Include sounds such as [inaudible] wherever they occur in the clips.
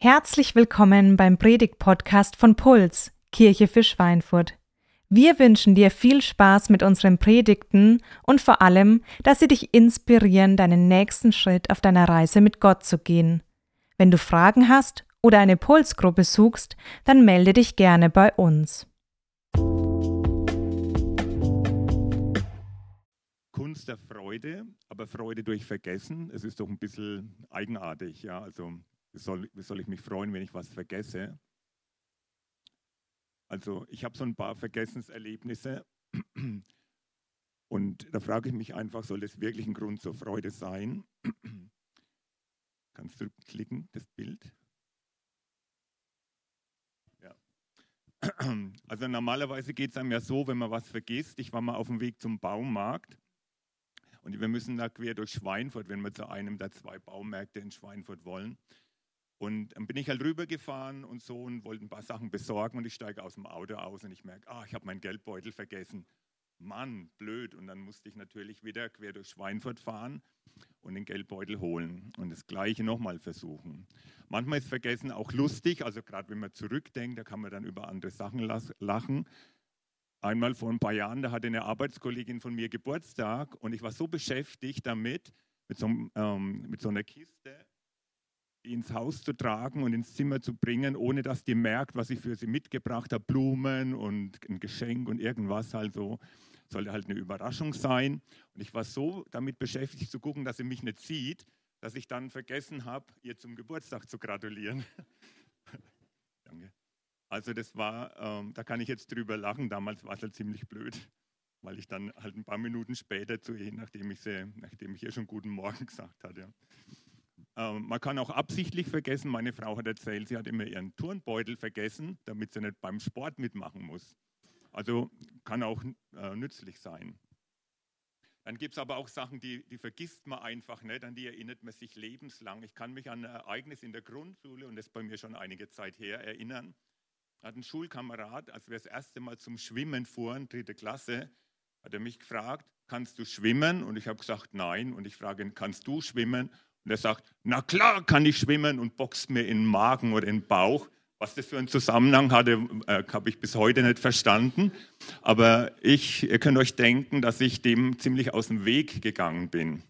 Herzlich willkommen beim Predigt-Podcast von Puls, Kirche für Schweinfurt. Wir wünschen dir viel Spaß mit unseren Predigten und vor allem, dass sie dich inspirieren, deinen nächsten Schritt auf deiner Reise mit Gott zu gehen. Wenn du Fragen hast oder eine Pulsgruppe suchst, dann melde dich gerne bei uns. Kunst der Freude, aber Freude durch Vergessen. Es ist doch ein bisschen eigenartig, ja. Also soll, soll ich mich freuen, wenn ich was vergesse? Also ich habe so ein paar Vergessenserlebnisse und da frage ich mich einfach, soll das wirklich ein Grund zur Freude sein? Kannst du klicken, das Bild? Ja. Also normalerweise geht es einem ja so, wenn man was vergisst. Ich war mal auf dem Weg zum Baumarkt und wir müssen da quer durch Schweinfurt, wenn wir zu einem der zwei Baumärkte in Schweinfurt wollen. Und dann bin ich halt rübergefahren und so und wollte ein paar Sachen besorgen und ich steige aus dem Auto aus und ich merke, ah, ich habe meinen Geldbeutel vergessen. Mann, blöd. Und dann musste ich natürlich wieder quer durch Schweinfurt fahren und den Geldbeutel holen und das Gleiche nochmal versuchen. Manchmal ist Vergessen auch lustig, also gerade wenn man zurückdenkt, da kann man dann über andere Sachen lachen. Einmal vor ein paar Jahren, da hatte eine Arbeitskollegin von mir Geburtstag und ich war so beschäftigt damit, mit so, ähm, mit so einer Kiste die ins Haus zu tragen und ins Zimmer zu bringen, ohne dass die merkt, was ich für sie mitgebracht habe, Blumen und ein Geschenk und irgendwas halt so. Sollte halt eine Überraschung sein. Und ich war so damit beschäftigt zu gucken, dass sie mich nicht sieht, dass ich dann vergessen habe, ihr zum Geburtstag zu gratulieren. [laughs] Danke. Also das war, ähm, da kann ich jetzt drüber lachen. Damals war es halt ziemlich blöd, weil ich dann halt ein paar Minuten später zu ihr, nachdem ich, sie, nachdem ich ihr schon guten Morgen [laughs] gesagt hatte. Ähm, man kann auch absichtlich vergessen. Meine Frau hat erzählt, sie hat immer ihren Turnbeutel vergessen, damit sie nicht beim Sport mitmachen muss. Also kann auch äh, nützlich sein. Dann gibt es aber auch Sachen, die, die vergisst man einfach nicht, an die erinnert man sich lebenslang. Ich kann mich an ein Ereignis in der Grundschule, und das ist bei mir schon einige Zeit her, erinnern. Hat ein Schulkamerad, als wir das erste Mal zum Schwimmen fuhren, dritte Klasse, hat er mich gefragt, kannst du schwimmen? Und ich habe gesagt, nein. Und ich frage ihn, kannst du schwimmen? Und er sagt, na klar kann ich schwimmen und boxt mir in den Magen oder in den Bauch. Was das für einen Zusammenhang hatte, äh, habe ich bis heute nicht verstanden. Aber ich, ihr könnt euch denken, dass ich dem ziemlich aus dem Weg gegangen bin.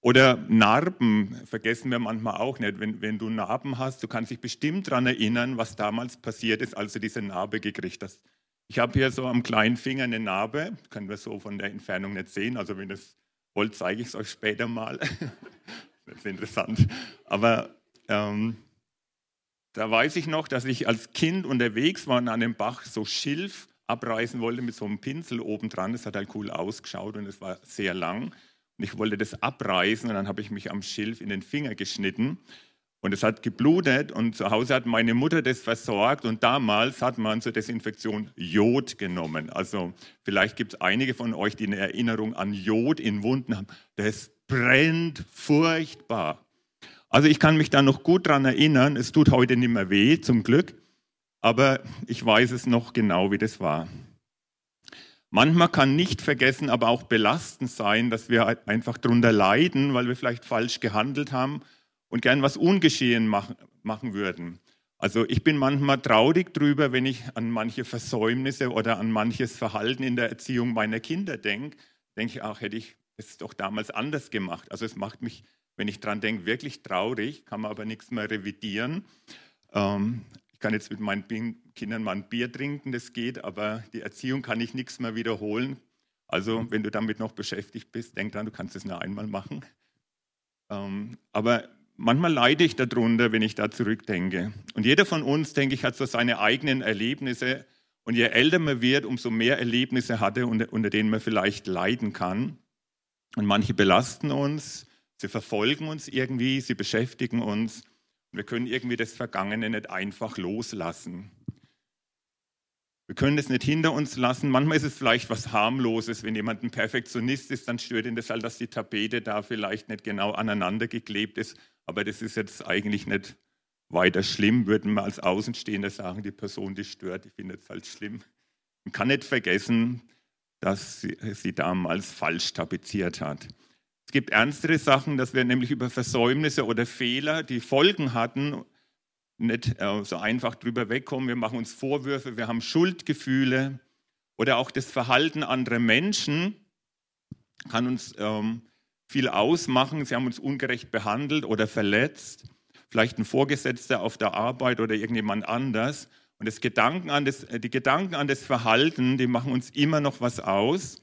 Oder Narben vergessen wir manchmal auch nicht. Wenn, wenn du Narben hast, du kannst dich bestimmt daran erinnern, was damals passiert ist, als du diese Narbe gekriegt hast. Ich habe hier so am kleinen Finger eine Narbe, können wir so von der Entfernung nicht sehen. Also wenn das wollt, zeige ich es euch später mal. [laughs] das ist interessant. Aber ähm, da weiß ich noch, dass ich als Kind unterwegs war und an dem Bach so Schilf abreißen wollte mit so einem Pinsel oben dran. Das hat halt cool ausgeschaut und es war sehr lang. Und ich wollte das abreißen und dann habe ich mich am Schilf in den Finger geschnitten. Und es hat geblutet und zu Hause hat meine Mutter das versorgt und damals hat man zur Desinfektion Jod genommen. Also vielleicht gibt es einige von euch, die eine Erinnerung an Jod in Wunden haben. Das brennt furchtbar. Also ich kann mich da noch gut dran erinnern. Es tut heute nicht mehr weh, zum Glück. Aber ich weiß es noch genau, wie das war. Manchmal kann nicht vergessen, aber auch belastend sein, dass wir einfach darunter leiden, weil wir vielleicht falsch gehandelt haben und gern was ungeschehen machen, würden. Also ich bin manchmal traurig drüber, wenn ich an manche Versäumnisse oder an manches Verhalten in der Erziehung meiner Kinder denke. Denke ich, ach, hätte ich es doch damals anders gemacht. Also es macht mich, wenn ich dran denke, wirklich traurig, kann man aber nichts mehr revidieren. Ähm, ich kann jetzt mit meinen Kindern mal ein Bier trinken, das geht, aber die Erziehung kann ich nichts mehr wiederholen. Also wenn du damit noch beschäftigt bist, denk dran, du kannst es nur einmal machen. Ähm, aber manchmal leide ich darunter, wenn ich da zurückdenke. Und jeder von uns, denke ich, hat so seine eigenen Erlebnisse. Und je älter man wird, umso mehr Erlebnisse hatte, unter, unter denen man vielleicht leiden kann. Und manche belasten uns, sie verfolgen uns irgendwie, sie beschäftigen uns. Und wir können irgendwie das Vergangene nicht einfach loslassen. Wir können das nicht hinter uns lassen. Manchmal ist es vielleicht was harmloses. Wenn jemand ein Perfektionist ist, dann stört ihn das halt, dass die Tapete da vielleicht nicht genau aneinander geklebt ist. Aber das ist jetzt eigentlich nicht weiter schlimm, würden wir als Außenstehender sagen, die Person, die stört, die findet es halt schlimm. Man kann nicht vergessen, dass sie, sie damals falsch tapeziert hat. Es gibt ernstere Sachen, dass wir nämlich über Versäumnisse oder Fehler, die Folgen hatten, nicht äh, so einfach drüber wegkommen. Wir machen uns Vorwürfe, wir haben Schuldgefühle oder auch das Verhalten anderer Menschen kann uns ähm, viel ausmachen. Sie haben uns ungerecht behandelt oder verletzt. Vielleicht ein Vorgesetzter auf der Arbeit oder irgendjemand anders. Und das Gedanken an das, die Gedanken an das Verhalten, die machen uns immer noch was aus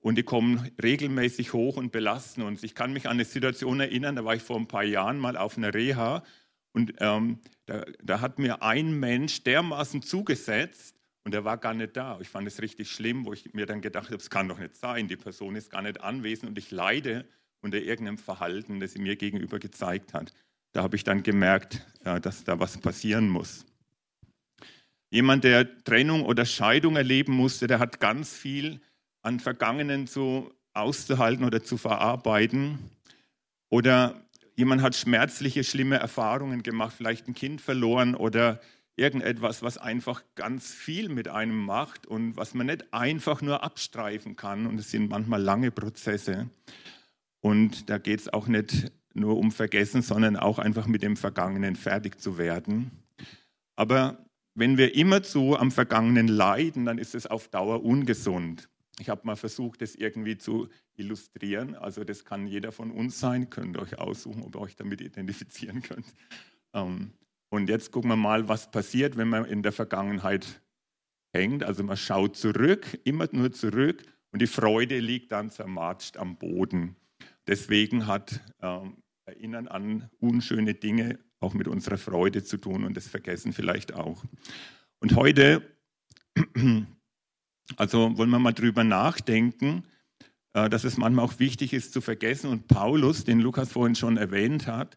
und die kommen regelmäßig hoch und belasten uns. Ich kann mich an eine Situation erinnern, da war ich vor ein paar Jahren mal auf einer Reha und ähm, da, da, hat mir ein Mensch dermaßen zugesetzt und er war gar nicht da. Ich fand es richtig schlimm, wo ich mir dann gedacht habe, es kann doch nicht sein, die Person ist gar nicht anwesend und ich leide unter irgendeinem Verhalten, das sie mir gegenüber gezeigt hat. Da habe ich dann gemerkt, dass da was passieren muss. Jemand, der Trennung oder Scheidung erleben musste, der hat ganz viel an Vergangenen zu auszuhalten oder zu verarbeiten. Oder jemand hat schmerzliche, schlimme Erfahrungen gemacht, vielleicht ein Kind verloren oder irgendetwas, was einfach ganz viel mit einem macht und was man nicht einfach nur abstreifen kann. Und es sind manchmal lange Prozesse. Und da geht es auch nicht nur um Vergessen, sondern auch einfach mit dem Vergangenen fertig zu werden. Aber wenn wir immerzu am Vergangenen leiden, dann ist es auf Dauer ungesund. Ich habe mal versucht, das irgendwie zu illustrieren. Also das kann jeder von uns sein. Könnt ihr euch aussuchen, ob ihr euch damit identifizieren könnt. Ähm, und jetzt gucken wir mal, was passiert, wenn man in der Vergangenheit hängt. Also man schaut zurück, immer nur zurück und die Freude liegt dann zermatscht am Boden. Deswegen hat ähm, Erinnern an unschöne Dinge auch mit unserer Freude zu tun und das Vergessen vielleicht auch. Und heute, [clears throat] also wollen wir mal drüber nachdenken, äh, dass es manchmal auch wichtig ist zu vergessen. Und Paulus, den Lukas vorhin schon erwähnt hat,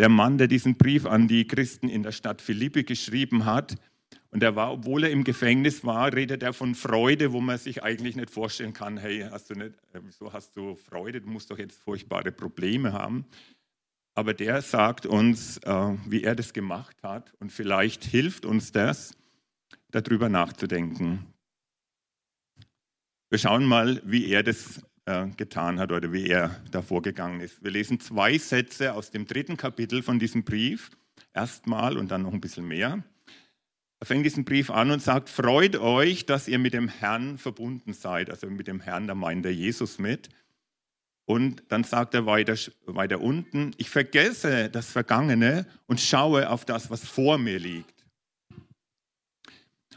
der Mann, der diesen Brief an die Christen in der Stadt Philippi geschrieben hat, und er war, obwohl er im Gefängnis war, redet er von Freude, wo man sich eigentlich nicht vorstellen kann, hey, hast du nicht, äh, wieso hast du Freude? Du musst doch jetzt furchtbare Probleme haben. Aber der sagt uns, äh, wie er das gemacht hat und vielleicht hilft uns das, darüber nachzudenken. Wir schauen mal, wie er das äh, getan hat oder wie er da vorgegangen ist. Wir lesen zwei Sätze aus dem dritten Kapitel von diesem Brief, erstmal und dann noch ein bisschen mehr. Er fängt diesen Brief an und sagt, freut euch, dass ihr mit dem Herrn verbunden seid. Also mit dem Herrn, da meint er Jesus mit. Und dann sagt er weiter, weiter unten, ich vergesse das Vergangene und schaue auf das, was vor mir liegt.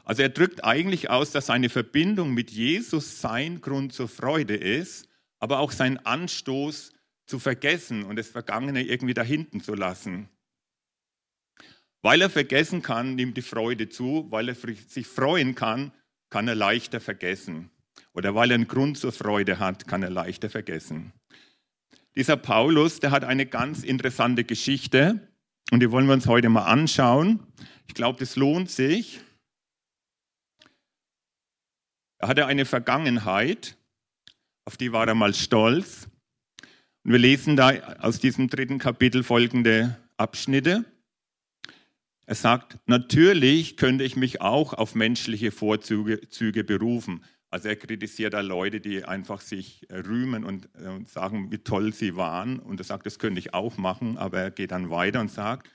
Also er drückt eigentlich aus, dass seine Verbindung mit Jesus sein Grund zur Freude ist, aber auch sein Anstoß zu vergessen und das Vergangene irgendwie da hinten zu lassen. Weil er vergessen kann, nimmt die Freude zu, weil er sich freuen kann, kann er leichter vergessen. Oder weil er einen Grund zur Freude hat, kann er leichter vergessen. Dieser Paulus, der hat eine ganz interessante Geschichte und die wollen wir uns heute mal anschauen. Ich glaube, das lohnt sich. Er hatte eine Vergangenheit, auf die war er mal stolz. Und wir lesen da aus diesem dritten Kapitel folgende Abschnitte. Er sagt, natürlich könnte ich mich auch auf menschliche Vorzüge berufen. Also er kritisiert da Leute, die einfach sich rühmen und, äh, und sagen, wie toll sie waren. Und er sagt, das könnte ich auch machen, aber er geht dann weiter und sagt,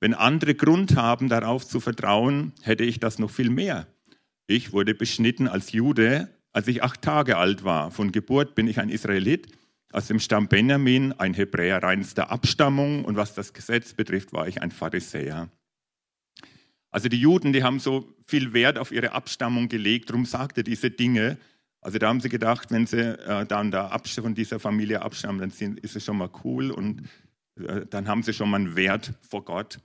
wenn andere Grund haben, darauf zu vertrauen, hätte ich das noch viel mehr. Ich wurde beschnitten als Jude, als ich acht Tage alt war. Von Geburt bin ich ein Israelit, aus dem Stamm Benjamin, ein Hebräer reinster Abstammung. Und was das Gesetz betrifft, war ich ein Pharisäer. Also die Juden, die haben so viel Wert auf ihre Abstammung gelegt, darum sagt er diese Dinge. Also da haben sie gedacht, wenn sie äh, dann da von dieser Familie abstammen, dann sind, ist es schon mal cool und äh, dann haben sie schon mal einen Wert vor Gott.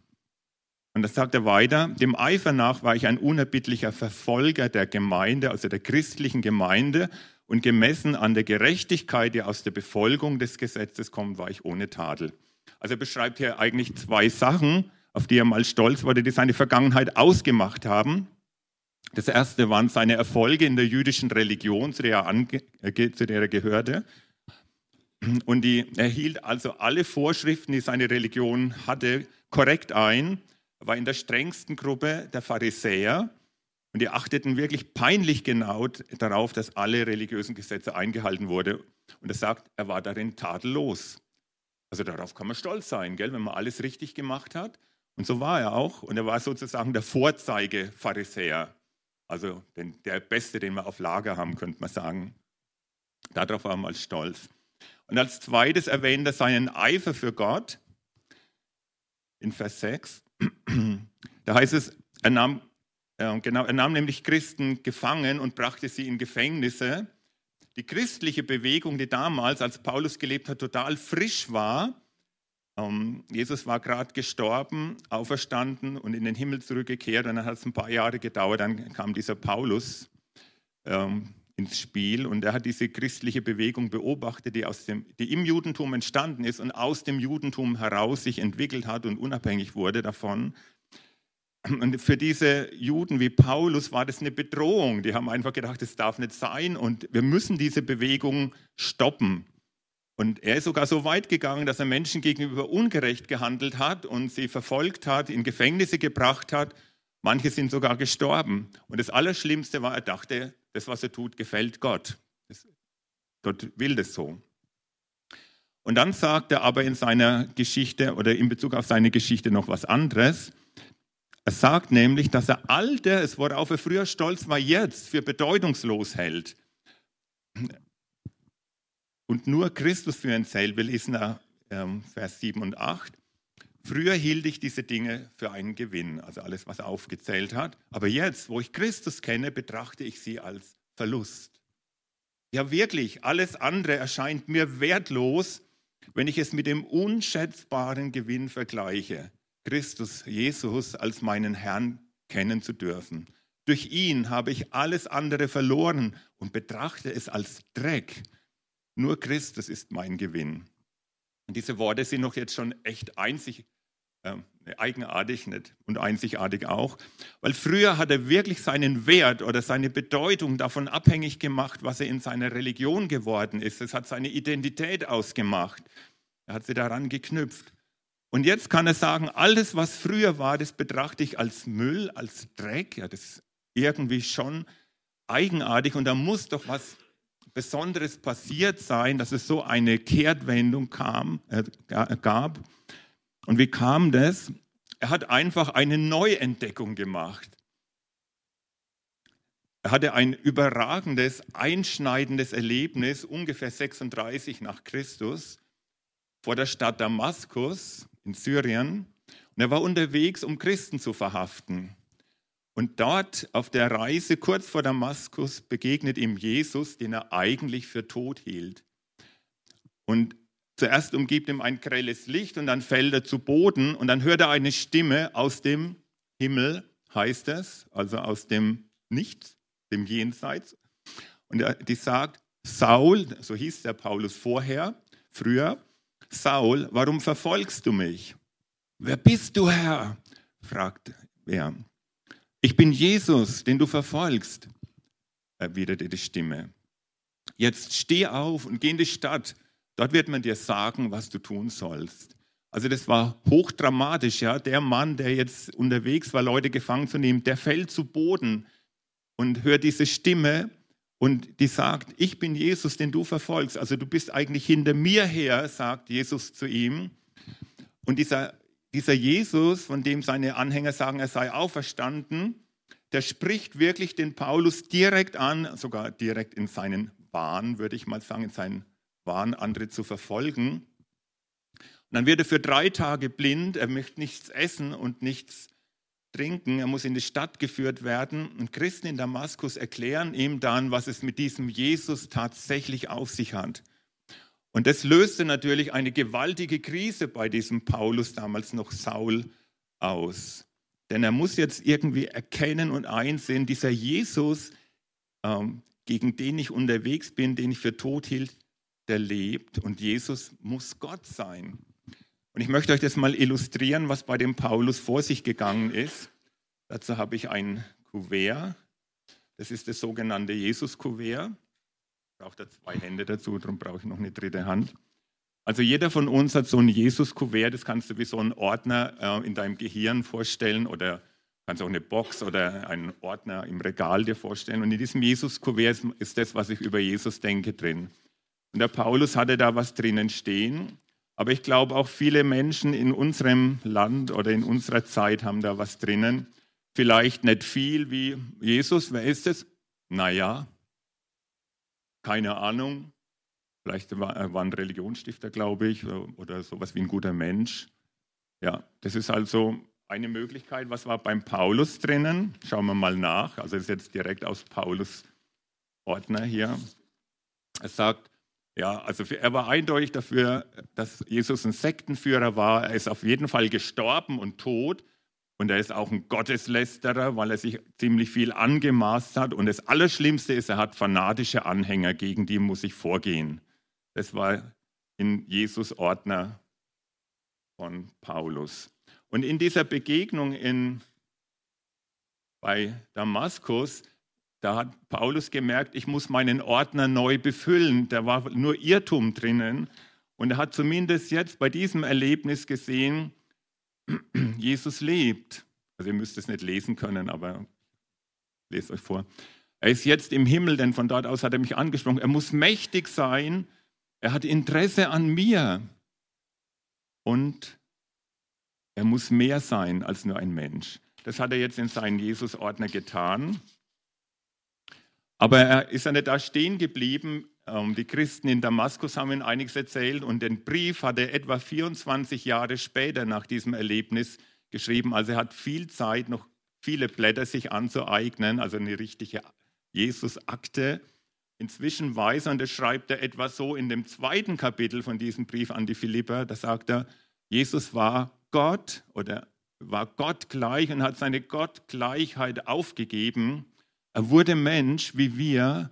Und das sagt er weiter, dem Eifer nach war ich ein unerbittlicher Verfolger der Gemeinde, also der christlichen Gemeinde, und gemessen an der Gerechtigkeit, die aus der Befolgung des Gesetzes kommt, war ich ohne Tadel. Also er beschreibt hier eigentlich zwei Sachen auf die er mal stolz wurde, die seine Vergangenheit ausgemacht haben. Das erste waren seine Erfolge in der jüdischen Religion, zu der er, äh, zu der er gehörte. Und die, er hielt also alle Vorschriften, die seine Religion hatte, korrekt ein, war in der strengsten Gruppe der Pharisäer. Und die achteten wirklich peinlich genau darauf, dass alle religiösen Gesetze eingehalten wurden. Und er sagt, er war darin tadellos. Also darauf kann man stolz sein, gell, wenn man alles richtig gemacht hat. Und so war er auch. Und er war sozusagen der Vorzeige-Pharisäer. Also den, der Beste, den wir auf Lager haben, könnte man sagen. Darauf war er mal stolz. Und als zweites erwähnt er seinen Eifer für Gott in Vers 6. Da heißt es, er nahm, äh, genau, er nahm nämlich Christen gefangen und brachte sie in Gefängnisse. Die christliche Bewegung, die damals, als Paulus gelebt hat, total frisch war. Ähm, Jesus war gerade gestorben, auferstanden und in den Himmel zurückgekehrt. Und dann hat es ein paar Jahre gedauert, dann kam dieser Paulus. Ähm, ins Spiel und er hat diese christliche Bewegung beobachtet, die, aus dem, die im Judentum entstanden ist und aus dem Judentum heraus sich entwickelt hat und unabhängig wurde davon. Und für diese Juden wie Paulus war das eine Bedrohung. Die haben einfach gedacht, das darf nicht sein und wir müssen diese Bewegung stoppen. Und er ist sogar so weit gegangen, dass er Menschen gegenüber ungerecht gehandelt hat und sie verfolgt hat, in Gefängnisse gebracht hat. Manche sind sogar gestorben. Und das Allerschlimmste war, er dachte, das, was er tut, gefällt Gott. Das, Gott will das so. Und dann sagt er aber in seiner Geschichte oder in Bezug auf seine Geschichte noch was anderes. Er sagt nämlich, dass er all das, worauf er früher stolz war, jetzt für bedeutungslos hält. Und nur Christus für ihn zählt. Wir lesen da ähm, Vers 7 und 8. Früher hielt ich diese Dinge für einen Gewinn, also alles, was er aufgezählt hat. Aber jetzt, wo ich Christus kenne, betrachte ich sie als Verlust. Ja, wirklich, alles andere erscheint mir wertlos, wenn ich es mit dem unschätzbaren Gewinn vergleiche, Christus, Jesus als meinen Herrn kennen zu dürfen. Durch ihn habe ich alles andere verloren und betrachte es als Dreck. Nur Christus ist mein Gewinn. Und diese Worte sind noch jetzt schon echt einzig, äh, eigenartig nicht und einzigartig auch, weil früher hat er wirklich seinen Wert oder seine Bedeutung davon abhängig gemacht, was er in seiner Religion geworden ist. Es hat seine Identität ausgemacht. Er hat sie daran geknüpft. Und jetzt kann er sagen, alles, was früher war, das betrachte ich als Müll, als Dreck. Ja, das ist irgendwie schon eigenartig und da muss doch was Besonderes passiert sein, dass es so eine Kehrtwendung kam, äh, gab. Und wie kam das? Er hat einfach eine Neuentdeckung gemacht. Er hatte ein überragendes, einschneidendes Erlebnis, ungefähr 36 nach Christus, vor der Stadt Damaskus in Syrien. Und er war unterwegs, um Christen zu verhaften. Und dort auf der Reise kurz vor Damaskus begegnet ihm Jesus, den er eigentlich für tot hielt. Und zuerst umgibt ihm ein grelles Licht und dann fällt er zu Boden und dann hört er eine Stimme aus dem Himmel, heißt es, also aus dem Nichts, dem Jenseits. Und die sagt, Saul, so hieß der Paulus vorher, früher, Saul, warum verfolgst du mich? Wer bist du, Herr? fragt er. Ich bin Jesus, den du verfolgst, erwiderte die Stimme. Jetzt steh auf und geh in die Stadt. Dort wird man dir sagen, was du tun sollst. Also das war hochdramatisch, ja. Der Mann, der jetzt unterwegs war, Leute gefangen zu nehmen, der fällt zu Boden und hört diese Stimme und die sagt, ich bin Jesus, den du verfolgst. Also du bist eigentlich hinter mir her, sagt Jesus zu ihm. Und dieser dieser Jesus, von dem seine Anhänger sagen, er sei auferstanden, der spricht wirklich den Paulus direkt an, sogar direkt in seinen Wahn, würde ich mal sagen, in seinen Wahn, andere zu verfolgen. Und dann wird er für drei Tage blind, er möchte nichts essen und nichts trinken, er muss in die Stadt geführt werden. Und Christen in Damaskus erklären ihm dann, was es mit diesem Jesus tatsächlich auf sich hat. Und das löste natürlich eine gewaltige Krise bei diesem Paulus, damals noch Saul, aus. Denn er muss jetzt irgendwie erkennen und einsehen, dieser Jesus, ähm, gegen den ich unterwegs bin, den ich für tot hielt, der lebt. Und Jesus muss Gott sein. Und ich möchte euch das mal illustrieren, was bei dem Paulus vor sich gegangen ist. Dazu habe ich ein Kuvert. Das ist das sogenannte Jesus-Kuvert braucht er zwei Hände dazu, darum brauche ich noch eine dritte Hand. Also jeder von uns hat so ein Jesus-Kuvert, das kannst du wie so einen Ordner äh, in deinem Gehirn vorstellen oder kannst auch eine Box oder einen Ordner im Regal dir vorstellen. Und in diesem Jesus-Kuvert ist das, was ich über Jesus denke, drin. Und der Paulus hatte da was drinnen stehen. Aber ich glaube, auch viele Menschen in unserem Land oder in unserer Zeit haben da was drinnen. Vielleicht nicht viel wie Jesus. Wer ist es? Naja, keine Ahnung. Vielleicht war, er war ein Religionsstifter, glaube ich, oder sowas wie ein guter Mensch. Ja, das ist also eine Möglichkeit. Was war beim Paulus drinnen? Schauen wir mal nach. Also das ist jetzt direkt aus Paulus Ordner hier. Er sagt, ja, also er war eindeutig dafür, dass Jesus ein Sektenführer war. Er ist auf jeden Fall gestorben und tot. Und er ist auch ein Gotteslästerer, weil er sich ziemlich viel angemaßt hat. Und das Allerschlimmste ist, er hat fanatische Anhänger, gegen die muss ich vorgehen. Das war in Jesus Ordner von Paulus. Und in dieser Begegnung in, bei Damaskus, da hat Paulus gemerkt, ich muss meinen Ordner neu befüllen. Da war nur Irrtum drinnen. Und er hat zumindest jetzt bei diesem Erlebnis gesehen, [clears throat] Jesus lebt. Also ihr müsst es nicht lesen können, aber lest euch vor. Er ist jetzt im Himmel, denn von dort aus hat er mich angesprochen. Er muss mächtig sein. Er hat Interesse an mir. Und er muss mehr sein als nur ein Mensch. Das hat er jetzt in seinen Jesus-Ordner getan. Aber er ist ja nicht da stehen geblieben. Ähm, die Christen in Damaskus haben ihm einiges erzählt und den Brief hat er etwa 24 Jahre später nach diesem Erlebnis geschrieben. Also er hat viel Zeit, noch viele Blätter sich anzueignen, also eine richtige Jesus-Akte. Inzwischen weiß er, und das schreibt er etwa so in dem zweiten Kapitel von diesem Brief an die Philipper, da sagt er, Jesus war Gott oder war Gott gleich und hat seine Gottgleichheit aufgegeben er wurde Mensch wie wir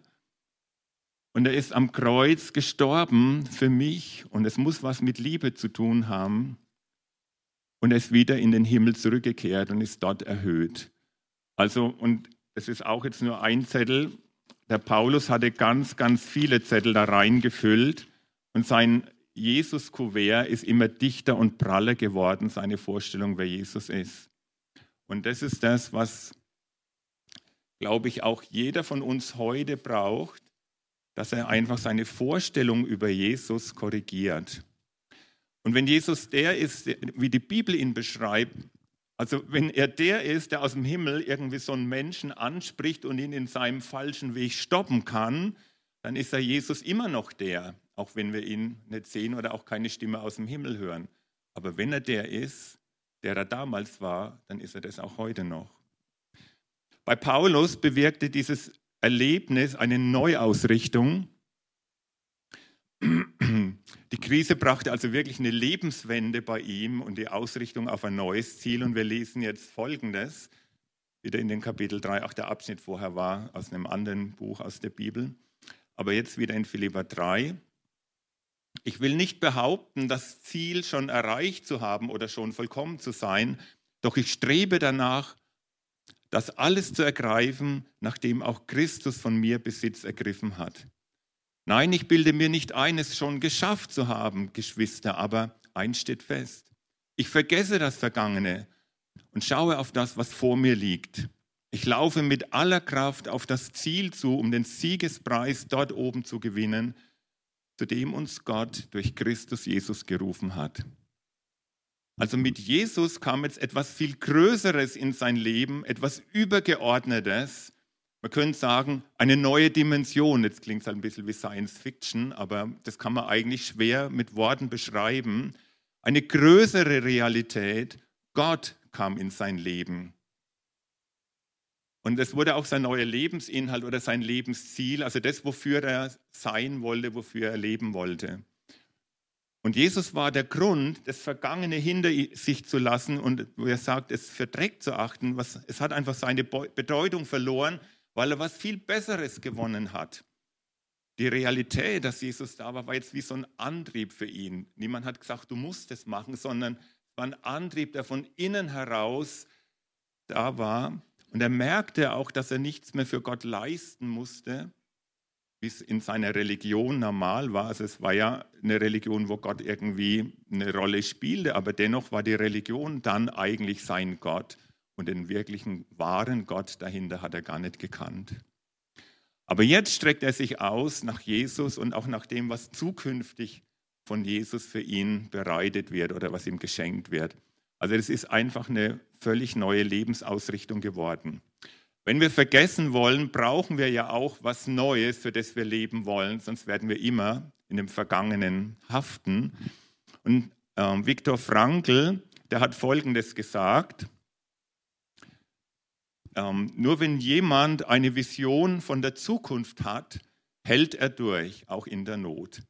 und er ist am Kreuz gestorben für mich und es muss was mit Liebe zu tun haben. Und er ist wieder in den Himmel zurückgekehrt und ist dort erhöht. Also, und es ist auch jetzt nur ein Zettel. Der Paulus hatte ganz, ganz viele Zettel da reingefüllt und sein Jesus-Kuvert ist immer dichter und praller geworden, seine Vorstellung, wer Jesus ist. Und das ist das, was glaube ich, auch jeder von uns heute braucht, dass er einfach seine Vorstellung über Jesus korrigiert. Und wenn Jesus der ist, wie die Bibel ihn beschreibt, also wenn er der ist, der aus dem Himmel irgendwie so einen Menschen anspricht und ihn in seinem falschen Weg stoppen kann, dann ist er Jesus immer noch der, auch wenn wir ihn nicht sehen oder auch keine Stimme aus dem Himmel hören. Aber wenn er der ist, der er damals war, dann ist er das auch heute noch. Bei Paulus bewirkte dieses Erlebnis eine Neuausrichtung. Die Krise brachte also wirklich eine Lebenswende bei ihm und die Ausrichtung auf ein neues Ziel. Und wir lesen jetzt Folgendes, wieder in den Kapitel 3, auch der Abschnitt vorher war, aus einem anderen Buch aus der Bibel. Aber jetzt wieder in Philippa 3. Ich will nicht behaupten, das Ziel schon erreicht zu haben oder schon vollkommen zu sein, doch ich strebe danach, das alles zu ergreifen, nachdem auch Christus von mir Besitz ergriffen hat. Nein, ich bilde mir nicht ein, es schon geschafft zu haben, Geschwister, aber eins steht fest. Ich vergesse das Vergangene und schaue auf das, was vor mir liegt. Ich laufe mit aller Kraft auf das Ziel zu, um den Siegespreis dort oben zu gewinnen, zu dem uns Gott durch Christus Jesus gerufen hat. Also mit Jesus kam jetzt etwas viel Größeres in sein Leben, etwas Übergeordnetes. Man könnte sagen, eine neue Dimension. Jetzt klingt es halt ein bisschen wie Science Fiction, aber das kann man eigentlich schwer mit Worten beschreiben. Eine größere Realität. Gott kam in sein Leben. Und es wurde auch sein neuer Lebensinhalt oder sein Lebensziel, also das, wofür er sein wollte, wofür er leben wollte. Und Jesus war der Grund, das Vergangene hinter sich zu lassen und wo er sagt, es für Dreck zu achten. Was, es hat einfach seine Bedeutung verloren, weil er was viel Besseres gewonnen hat. Die Realität, dass Jesus da war, war jetzt wie so ein Antrieb für ihn. Niemand hat gesagt, du musst es machen, sondern es war ein Antrieb, der von innen heraus da war. Und er merkte auch, dass er nichts mehr für Gott leisten musste, wie es in seiner Religion normal war. Also es war ja eine Religion, wo Gott irgendwie eine Rolle spielte, aber dennoch war die Religion dann eigentlich sein Gott und den wirklichen wahren Gott dahinter hat er gar nicht gekannt. Aber jetzt streckt er sich aus nach Jesus und auch nach dem, was zukünftig von Jesus für ihn bereitet wird oder was ihm geschenkt wird. Also es ist einfach eine völlig neue Lebensausrichtung geworden. Wenn wir vergessen wollen, brauchen wir ja auch was Neues, für das wir leben wollen, sonst werden wir immer in dem Vergangenen haften. Und äh, Viktor Frankl, der hat Folgendes gesagt. Ähm, nur wenn jemand eine Vision von der Zukunft hat, hält er durch, auch in der Not.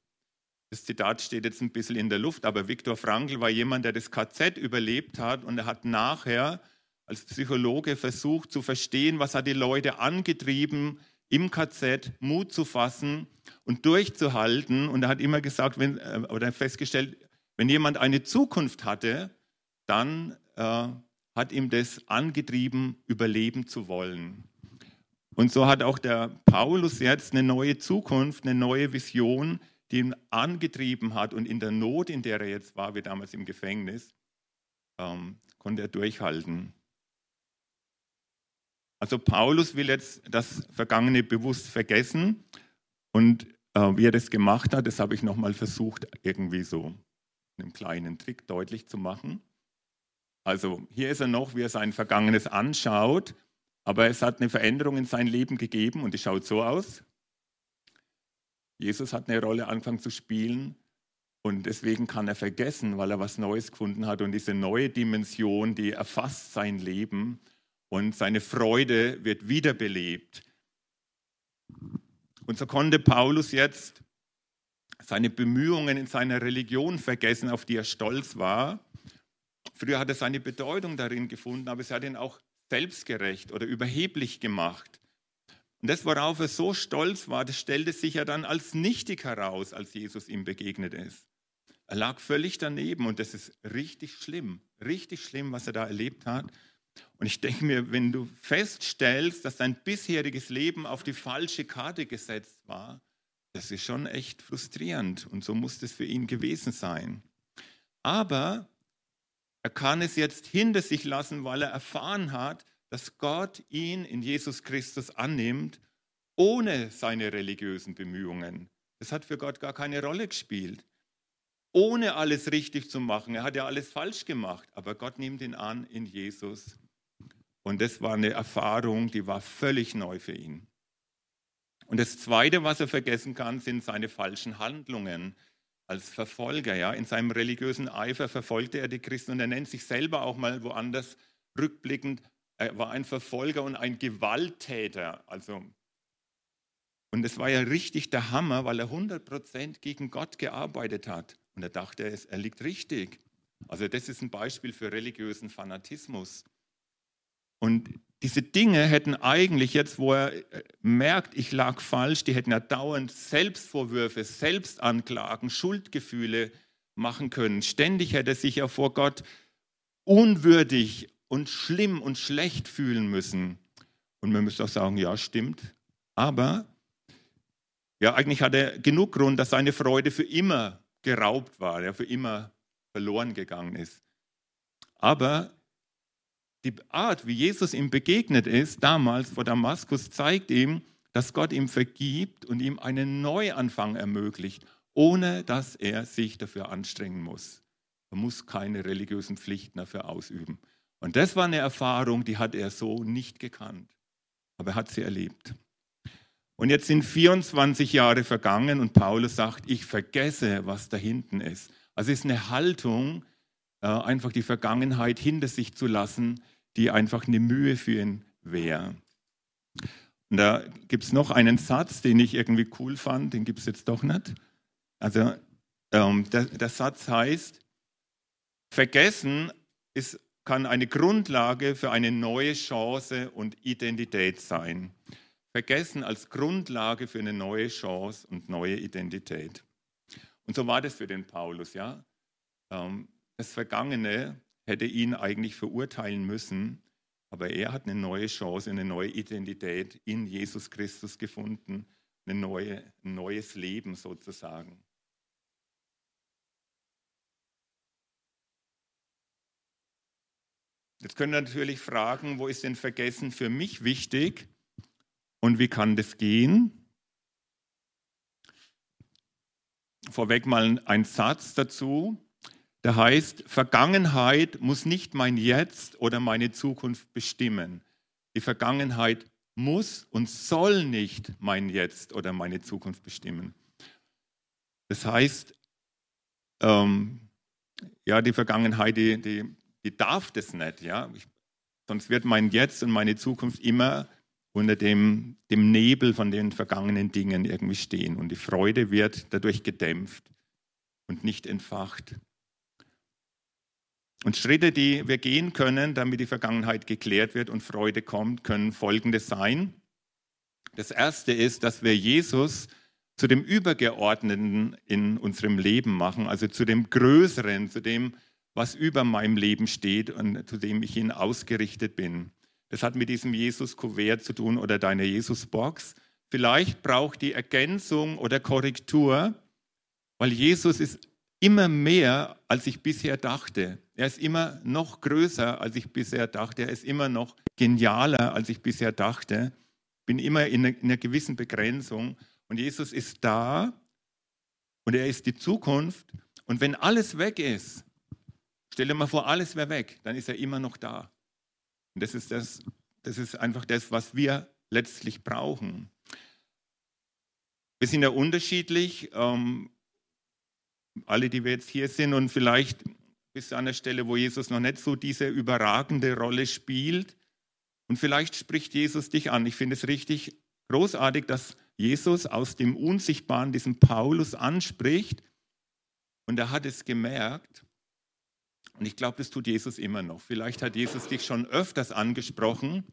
Das Zitat steht jetzt ein bisschen in der Luft, aber Viktor Frankl war jemand, der das KZ überlebt hat und er hat nachher als Psychologe versucht zu verstehen, was hat die Leute angetrieben, im KZ Mut zu fassen und durchzuhalten. Und er hat immer gesagt, wenn, äh, oder festgestellt, wenn jemand eine Zukunft hatte, dann äh, hat ihm das angetrieben, überleben zu wollen. Und so hat auch der Paulus jetzt eine neue Zukunft, eine neue Vision, die ihn angetrieben hat. Und in der Not, in der er jetzt war, wie damals im Gefängnis, ähm, konnte er durchhalten. Also Paulus will jetzt das Vergangene bewusst vergessen und äh, wie er das gemacht hat, das habe ich nochmal versucht, irgendwie so einem kleinen Trick deutlich zu machen. Also hier ist er noch, wie er sein Vergangenes anschaut, aber es hat eine Veränderung in sein Leben gegeben und die schaut so aus. Jesus hat eine Rolle angefangen zu spielen und deswegen kann er vergessen, weil er was Neues gefunden hat und diese neue Dimension, die erfasst sein Leben und seine Freude wird wiederbelebt. Und so konnte Paulus jetzt seine Bemühungen in seiner Religion vergessen, auf die er stolz war. Früher hat er seine Bedeutung darin gefunden, aber es hat ihn auch selbstgerecht oder überheblich gemacht. Und das, worauf er so stolz war, das stellte sich ja dann als nichtig heraus, als Jesus ihm begegnet ist. Er lag völlig daneben und das ist richtig schlimm, richtig schlimm, was er da erlebt hat. Und ich denke mir, wenn du feststellst, dass dein bisheriges Leben auf die falsche Karte gesetzt war, das ist schon echt frustrierend. Und so muss es für ihn gewesen sein. Aber er kann es jetzt hinter sich lassen, weil er erfahren hat, dass Gott ihn in Jesus Christus annimmt, ohne seine religiösen Bemühungen. Das hat für Gott gar keine Rolle gespielt. Ohne alles richtig zu machen. Er hat ja alles falsch gemacht, aber Gott nimmt ihn an in Jesus und das war eine Erfahrung, die war völlig neu für ihn. Und das Zweite, was er vergessen kann, sind seine falschen Handlungen als Verfolger. Ja. In seinem religiösen Eifer verfolgte er die Christen und er nennt sich selber auch mal woanders rückblickend, er war ein Verfolger und ein Gewalttäter. Also, und es war ja richtig der Hammer, weil er 100% gegen Gott gearbeitet hat. Und er dachte, er liegt richtig. Also das ist ein Beispiel für religiösen Fanatismus. Und diese Dinge hätten eigentlich jetzt, wo er äh, merkt, ich lag falsch, die hätten ja dauernd Selbstvorwürfe, Selbstanklagen, Schuldgefühle machen können. Ständig hätte er sich ja vor Gott unwürdig und schlimm und schlecht fühlen müssen. Und man müsste auch sagen, ja, stimmt. Aber ja, eigentlich hat er genug Grund, dass seine Freude für immer geraubt war, ja, für immer verloren gegangen ist. Aber die Art, wie Jesus ihm begegnet ist, damals vor Damaskus, zeigt ihm, dass Gott ihm vergibt und ihm einen Neuanfang ermöglicht, ohne dass er sich dafür anstrengen muss. Er muss keine religiösen Pflichten dafür ausüben. Und das war eine Erfahrung, die hat er so nicht gekannt. Aber er hat sie erlebt. Und jetzt sind 24 Jahre vergangen und Paulus sagt, ich vergesse, was da hinten ist. Also es ist eine Haltung, äh, einfach die Vergangenheit hinter sich zu lassen, die einfach eine Mühe für ihn wäre. Und da gibt es noch einen Satz, den ich irgendwie cool fand, den gibt es jetzt doch nicht. Also ähm, der, der, Satz heißt, Vergessen ist, kann eine Grundlage für eine neue Chance und Identität sein. Vergessen als Grundlage für eine neue Chance und neue Identität. Und so war das für den Paulus, ja. Ähm, das Vergangene hätte ihn eigentlich verurteilen müssen, aber er hat eine neue Chance, eine neue Identität in Jesus Christus gefunden, eine neue, ein neues Leben sozusagen. Jetzt können wir natürlich fragen, wo ist denn Vergessen für mich wichtig und wie kann das gehen? Vorweg mal ein Satz dazu. Der heißt, Vergangenheit muss nicht mein Jetzt oder meine Zukunft bestimmen. Die Vergangenheit muss und soll nicht mein Jetzt oder meine Zukunft bestimmen. Das heißt, ähm, ja, die Vergangenheit, die, die, die darf das nicht. Ja? Ich, sonst wird mein Jetzt und meine Zukunft immer unter dem, dem Nebel von den vergangenen Dingen irgendwie stehen. Und die Freude wird dadurch gedämpft und nicht entfacht. Und Schritte, die wir gehen können, damit die Vergangenheit geklärt wird und Freude kommt, können folgende sein. Das erste ist, dass wir Jesus zu dem Übergeordneten in unserem Leben machen, also zu dem Größeren, zu dem, was über meinem Leben steht und zu dem ich hin ausgerichtet bin. Das hat mit diesem Jesus-Kuvert zu tun oder deiner Jesus-Box. Vielleicht braucht die Ergänzung oder Korrektur, weil Jesus ist immer mehr, als ich bisher dachte. Er ist immer noch größer, als ich bisher dachte. Er ist immer noch genialer, als ich bisher dachte. Bin immer in einer, in einer gewissen Begrenzung. Und Jesus ist da und er ist die Zukunft. Und wenn alles weg ist, stell dir mal vor, alles wäre weg, dann ist er immer noch da. Und das ist, das, das ist einfach das, was wir letztlich brauchen. Wir sind ja unterschiedlich. Ähm, alle, die wir jetzt hier sind und vielleicht bist du an der Stelle, wo Jesus noch nicht so diese überragende Rolle spielt. Und vielleicht spricht Jesus dich an. Ich finde es richtig großartig, dass Jesus aus dem Unsichtbaren diesen Paulus anspricht. Und er hat es gemerkt. Und ich glaube, das tut Jesus immer noch. Vielleicht hat Jesus dich schon öfters angesprochen.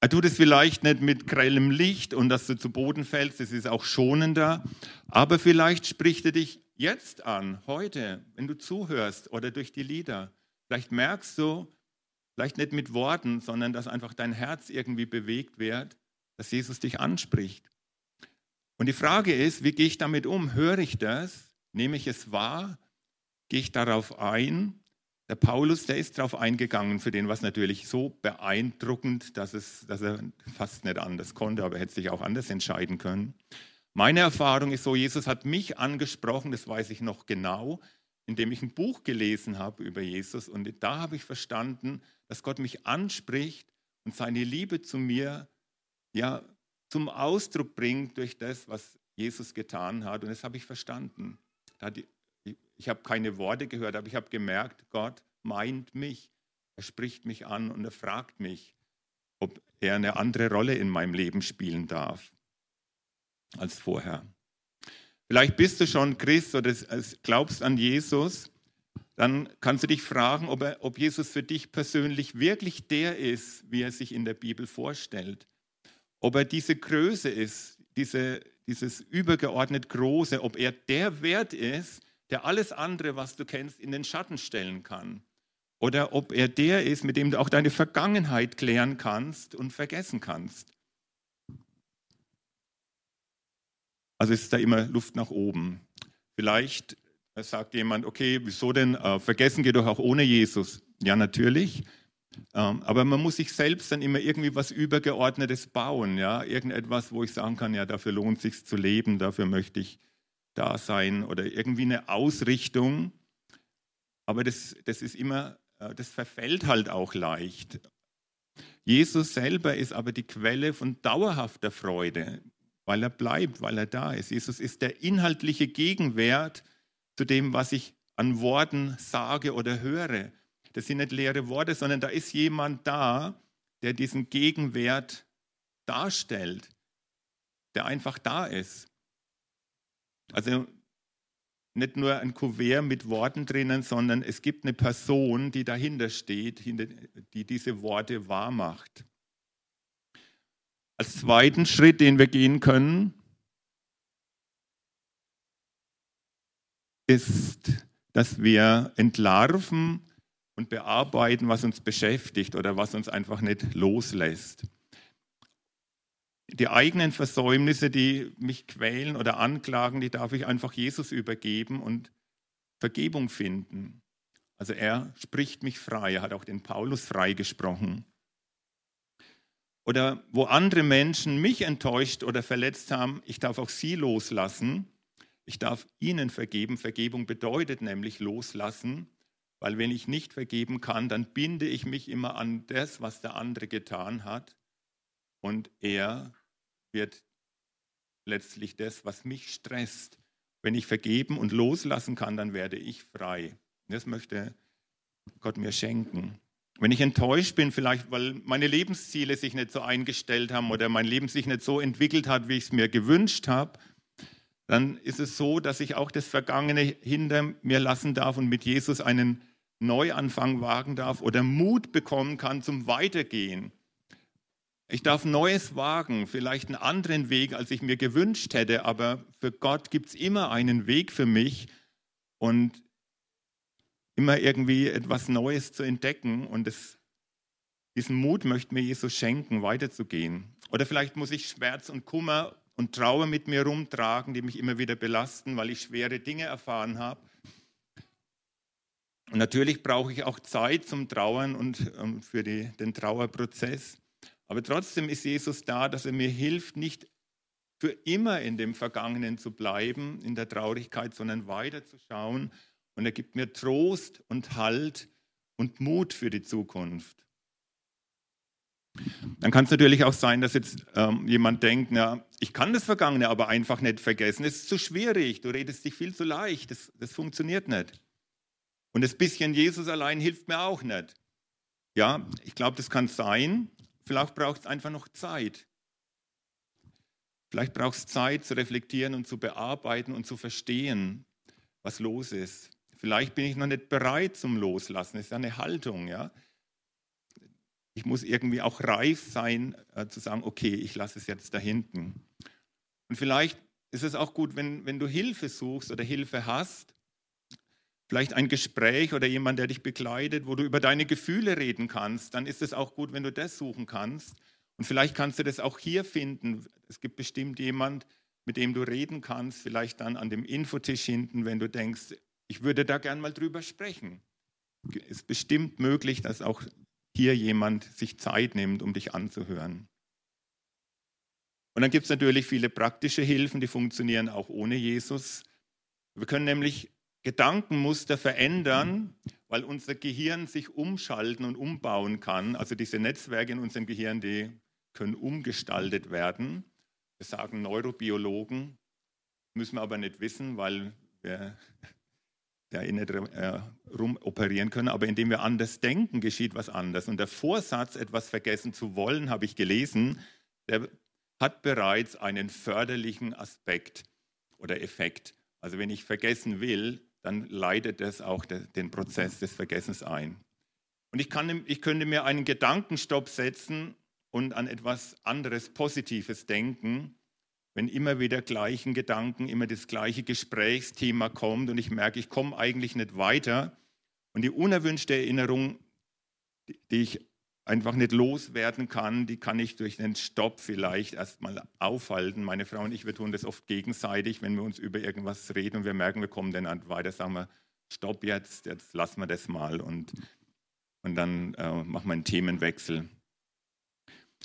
Er tut es vielleicht nicht mit grellem Licht und dass du zu Boden fällst, das ist auch schonender. Aber vielleicht spricht er dich jetzt an, heute, wenn du zuhörst oder durch die Lieder. Vielleicht merkst du, vielleicht nicht mit Worten, sondern dass einfach dein Herz irgendwie bewegt wird, dass Jesus dich anspricht. Und die Frage ist, wie gehe ich damit um? Höre ich das? Nehme ich es wahr? Gehe ich darauf ein? Der Paulus, der ist darauf eingegangen, für den war es natürlich so beeindruckend, dass, es, dass er fast nicht anders konnte, aber er hätte sich auch anders entscheiden können. Meine Erfahrung ist so, Jesus hat mich angesprochen, das weiß ich noch genau, indem ich ein Buch gelesen habe über Jesus. Und da habe ich verstanden, dass Gott mich anspricht und seine Liebe zu mir ja, zum Ausdruck bringt durch das, was Jesus getan hat. Und das habe ich verstanden. Ich habe keine Worte gehört, aber ich habe gemerkt, Gott meint mich. Er spricht mich an und er fragt mich, ob er eine andere Rolle in meinem Leben spielen darf als vorher. Vielleicht bist du schon Christ oder glaubst an Jesus, dann kannst du dich fragen, ob, er, ob Jesus für dich persönlich wirklich der ist, wie er sich in der Bibel vorstellt. Ob er diese Größe ist, diese, dieses übergeordnet Große, ob er der Wert ist, der alles andere, was du kennst, in den Schatten stellen kann. Oder ob er der ist, mit dem du auch deine Vergangenheit klären kannst und vergessen kannst. Also ist da immer Luft nach oben. Vielleicht sagt jemand, okay, wieso denn? Äh, vergessen geht doch auch ohne Jesus. Ja, natürlich. Ähm, aber man muss sich selbst dann immer irgendwie was Übergeordnetes bauen. Ja? Irgendetwas, wo ich sagen kann, ja, dafür lohnt es sich zu leben, dafür möchte ich da sein. Oder irgendwie eine Ausrichtung. Aber das, das ist immer, äh, das verfällt halt auch leicht. Jesus selber ist aber die Quelle von dauerhafter Freude weil er bleibt, weil er da ist. Jesus ist der inhaltliche Gegenwert zu dem, was ich an Worten sage oder höre. Das sind nicht leere Worte, sondern da ist jemand da, der diesen Gegenwert darstellt, der einfach da ist. Also nicht nur ein Kuvert mit Worten drinnen, sondern es gibt eine Person, die dahinter steht, die diese Worte wahrmacht. Als zweiten Schritt, den wir gehen können, ist, dass wir entlarven und bearbeiten, was uns beschäftigt oder was uns einfach nicht loslässt. Die eigenen Versäumnisse, die mich quälen oder anklagen, die darf ich einfach Jesus übergeben und Vergebung finden. Also er spricht mich frei, er hat auch den Paulus freigesprochen. Oder wo andere Menschen mich enttäuscht oder verletzt haben, ich darf auch sie loslassen. Ich darf ihnen vergeben. Vergebung bedeutet nämlich loslassen, weil wenn ich nicht vergeben kann, dann binde ich mich immer an das, was der andere getan hat. Und er wird letztlich das, was mich stresst. Wenn ich vergeben und loslassen kann, dann werde ich frei. Das möchte Gott mir schenken. Wenn ich enttäuscht bin, vielleicht weil meine Lebensziele sich nicht so eingestellt haben oder mein Leben sich nicht so entwickelt hat, wie ich es mir gewünscht habe, dann ist es so, dass ich auch das Vergangene hinter mir lassen darf und mit Jesus einen Neuanfang wagen darf oder Mut bekommen kann zum Weitergehen. Ich darf Neues wagen, vielleicht einen anderen Weg, als ich mir gewünscht hätte, aber für Gott gibt es immer einen Weg für mich und immer irgendwie etwas Neues zu entdecken und das, diesen Mut möchte mir Jesus schenken, weiterzugehen. Oder vielleicht muss ich Schmerz und Kummer und Trauer mit mir rumtragen, die mich immer wieder belasten, weil ich schwere Dinge erfahren habe. Und natürlich brauche ich auch Zeit zum Trauern und ähm, für die, den Trauerprozess. Aber trotzdem ist Jesus da, dass er mir hilft, nicht für immer in dem Vergangenen zu bleiben, in der Traurigkeit, sondern weiterzuschauen und er gibt mir Trost und Halt und Mut für die Zukunft. Dann kann es natürlich auch sein, dass jetzt ähm, jemand denkt, na, ich kann das Vergangene aber einfach nicht vergessen. Es ist zu schwierig, du redest dich viel zu leicht, das, das funktioniert nicht. Und das bisschen Jesus allein hilft mir auch nicht. Ja, ich glaube, das kann sein. Vielleicht braucht es einfach noch Zeit. Vielleicht braucht es Zeit zu reflektieren und zu bearbeiten und zu verstehen, was los ist. Vielleicht bin ich noch nicht bereit zum Loslassen. Das ist ja eine Haltung, ja. Ich muss irgendwie auch reif sein, äh, zu sagen, okay, ich lasse es jetzt da hinten. Und vielleicht ist es auch gut, wenn, wenn du Hilfe suchst oder Hilfe hast, vielleicht ein Gespräch oder jemand, der dich begleitet, wo du über deine Gefühle reden kannst, dann ist es auch gut, wenn du das suchen kannst. Und vielleicht kannst du das auch hier finden. Es gibt bestimmt jemand, mit dem du reden kannst, vielleicht dann an dem Infotisch hinten, wenn du denkst, ich würde da gern mal drüber sprechen. Es ist bestimmt möglich, dass auch hier jemand sich Zeit nimmt, um dich anzuhören. Und dann gibt es natürlich viele praktische Hilfen, die funktionieren auch ohne Jesus. Wir können nämlich Gedankenmuster verändern, weil unser Gehirn sich umschalten und umbauen kann. Also diese Netzwerke in unserem Gehirn, die können umgestaltet werden. Das sagen Neurobiologen, müssen wir aber nicht wissen, weil wir eh nicht äh, rumoperieren können, aber indem wir anders denken, geschieht was anders. Und der Vorsatz, etwas vergessen zu wollen, habe ich gelesen, der hat bereits einen förderlichen Aspekt oder Effekt. Also wenn ich vergessen will, dann leitet das auch den Prozess des Vergessens ein. Und ich, kann, ich könnte mir einen Gedankenstopp setzen und an etwas anderes Positives denken wenn immer wieder gleichen Gedanken, immer das gleiche Gesprächsthema kommt und ich merke, ich komme eigentlich nicht weiter und die unerwünschte Erinnerung, die ich einfach nicht loswerden kann, die kann ich durch den Stopp vielleicht erstmal aufhalten. Meine Frau und ich, wir tun das oft gegenseitig, wenn wir uns über irgendwas reden und wir merken, wir kommen dann weiter, sagen wir, Stopp jetzt, jetzt lassen wir das mal und, und dann äh, machen wir einen Themenwechsel.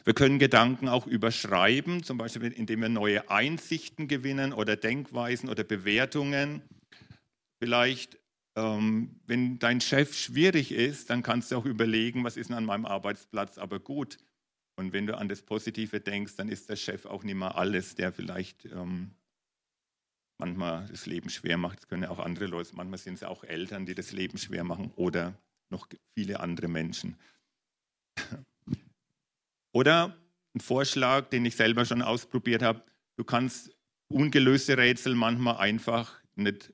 Wir können Gedanken auch überschreiben, zum Beispiel indem wir neue Einsichten gewinnen oder Denkweisen oder Bewertungen. Vielleicht, ähm, wenn dein Chef schwierig ist, dann kannst du auch überlegen, was ist denn an meinem Arbeitsplatz aber gut. Und wenn du an das Positive denkst, dann ist der Chef auch nicht mehr alles, der vielleicht ähm, manchmal das Leben schwer macht. Es können ja auch andere Leute, manchmal sind es auch Eltern, die das Leben schwer machen oder noch viele andere Menschen. Oder ein Vorschlag, den ich selber schon ausprobiert habe, du kannst ungelöste Rätsel manchmal einfach nicht,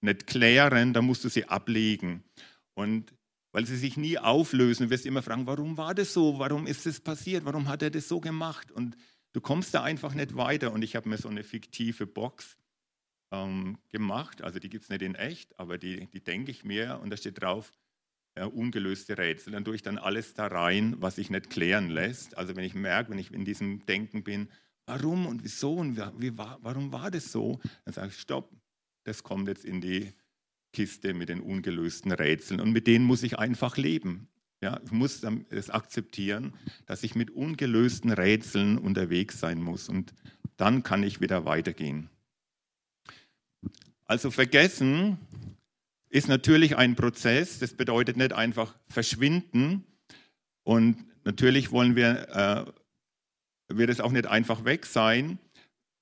nicht klären, da musst du sie ablegen. Und weil sie sich nie auflösen, wirst du immer fragen, warum war das so? Warum ist das passiert? Warum hat er das so gemacht? Und du kommst da einfach nicht weiter. Und ich habe mir so eine fiktive Box ähm, gemacht. Also die gibt es nicht in echt, aber die, die denke ich mir. Und da steht drauf, ja, ungelöste Rätsel. Dann tue ich dann alles da rein, was sich nicht klären lässt. Also wenn ich merke, wenn ich in diesem Denken bin, warum und wieso und wie, wie war, warum war das so, dann sage ich, stopp, das kommt jetzt in die Kiste mit den ungelösten Rätseln und mit denen muss ich einfach leben. Ja, ich muss es akzeptieren, dass ich mit ungelösten Rätseln unterwegs sein muss und dann kann ich wieder weitergehen. Also vergessen ist natürlich ein Prozess, das bedeutet nicht einfach verschwinden und natürlich wollen wir, äh, wird es auch nicht einfach weg sein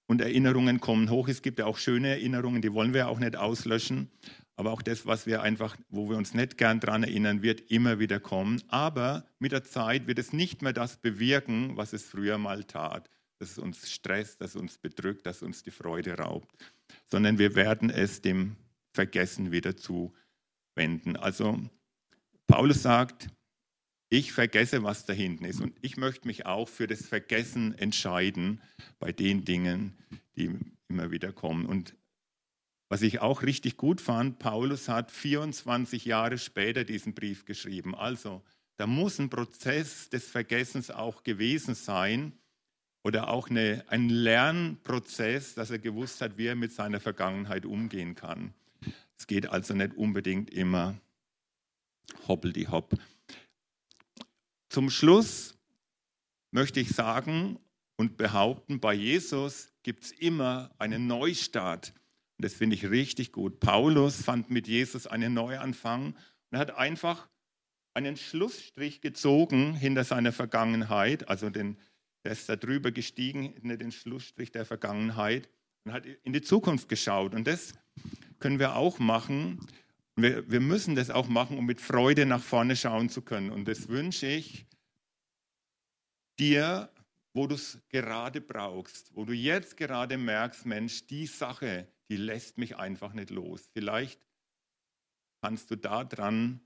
und Erinnerungen kommen hoch. Es gibt ja auch schöne Erinnerungen, die wollen wir auch nicht auslöschen. Aber auch das, was wir einfach, wo wir uns nicht gern dran erinnern, wird immer wieder kommen. Aber mit der Zeit wird es nicht mehr das bewirken, was es früher mal tat. Dass es uns stresst, dass es uns bedrückt, dass es uns die Freude raubt. Sondern wir werden es dem Vergessen wieder zuwenden. Also Paulus sagt, ich vergesse, was da hinten ist. Und ich möchte mich auch für das Vergessen entscheiden bei den Dingen, die immer wieder kommen. Und was ich auch richtig gut fand, Paulus hat 24 Jahre später diesen Brief geschrieben. Also, da muss ein Prozess des Vergessens auch gewesen sein oder auch eine, ein Lernprozess, dass er gewusst hat, wie er mit seiner Vergangenheit umgehen kann. Es geht also nicht unbedingt immer hoppel die hopp. Zum Schluss möchte ich sagen und behaupten, bei Jesus gibt es immer einen Neustart. Und das finde ich richtig gut. Paulus fand mit Jesus einen Neuanfang und hat einfach einen Schlussstrich gezogen hinter seiner Vergangenheit, also den, er ist da drüber gestiegen hinter den Schlussstrich der Vergangenheit und hat in die Zukunft geschaut. Und das können wir auch machen. Wir, wir müssen das auch machen, um mit Freude nach vorne schauen zu können. Und das wünsche ich dir, wo du es gerade brauchst, wo du jetzt gerade merkst, Mensch, die Sache, die lässt mich einfach nicht los. Vielleicht kannst du daran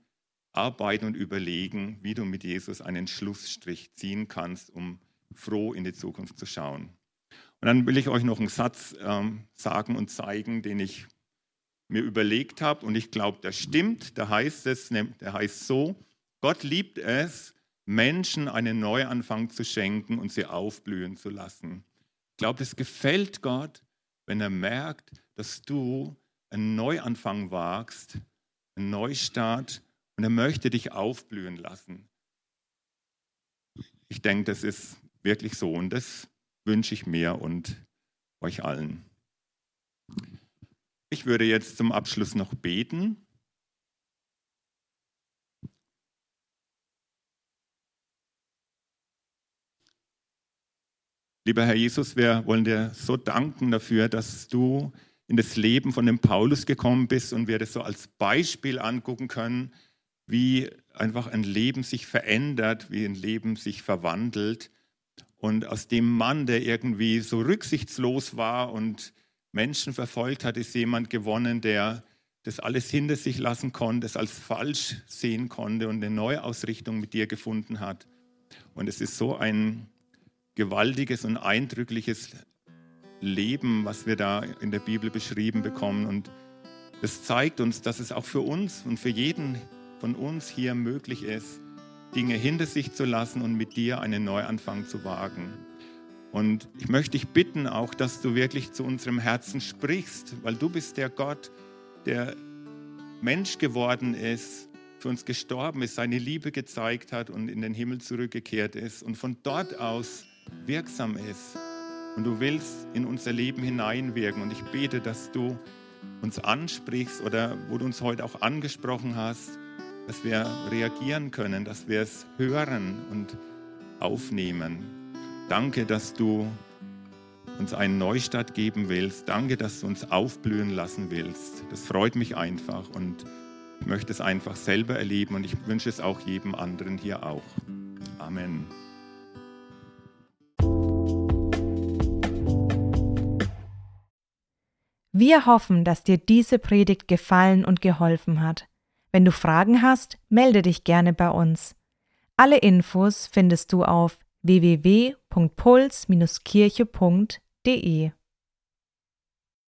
arbeiten und überlegen, wie du mit Jesus einen Schlussstrich ziehen kannst, um froh in die Zukunft zu schauen. Und dann will ich euch noch einen Satz ähm, sagen und zeigen, den ich mir überlegt habe und ich glaube, der stimmt. Da heißt es, der heißt so: Gott liebt es, Menschen einen Neuanfang zu schenken und sie aufblühen zu lassen. Ich glaube, es gefällt Gott, wenn er merkt, dass du einen Neuanfang wagst, einen Neustart und er möchte dich aufblühen lassen. Ich denke, das ist wirklich so und das wünsche ich mir und euch allen. Ich würde jetzt zum Abschluss noch beten. Lieber Herr Jesus, wir wollen dir so danken dafür, dass du in das Leben von dem Paulus gekommen bist und wir das so als Beispiel angucken können, wie einfach ein Leben sich verändert, wie ein Leben sich verwandelt. Und aus dem Mann, der irgendwie so rücksichtslos war und Menschen verfolgt hat, ist jemand gewonnen, der das alles hinter sich lassen konnte, es als falsch sehen konnte und eine Neuausrichtung mit dir gefunden hat. Und es ist so ein gewaltiges und eindrückliches Leben, was wir da in der Bibel beschrieben bekommen. Und es zeigt uns, dass es auch für uns und für jeden von uns hier möglich ist, Dinge hinter sich zu lassen und mit dir einen Neuanfang zu wagen. Und ich möchte dich bitten auch, dass du wirklich zu unserem Herzen sprichst, weil du bist der Gott, der Mensch geworden ist, für uns gestorben ist, seine Liebe gezeigt hat und in den Himmel zurückgekehrt ist und von dort aus wirksam ist. Und du willst in unser Leben hineinwirken. Und ich bete, dass du uns ansprichst oder wo du uns heute auch angesprochen hast, dass wir reagieren können, dass wir es hören und aufnehmen. Danke, dass du uns einen Neustart geben willst. Danke, dass du uns aufblühen lassen willst. Das freut mich einfach und ich möchte es einfach selber erleben und ich wünsche es auch jedem anderen hier auch. Amen. Wir hoffen, dass dir diese Predigt gefallen und geholfen hat. Wenn du Fragen hast, melde dich gerne bei uns. Alle Infos findest du auf www.puls-kirche.de.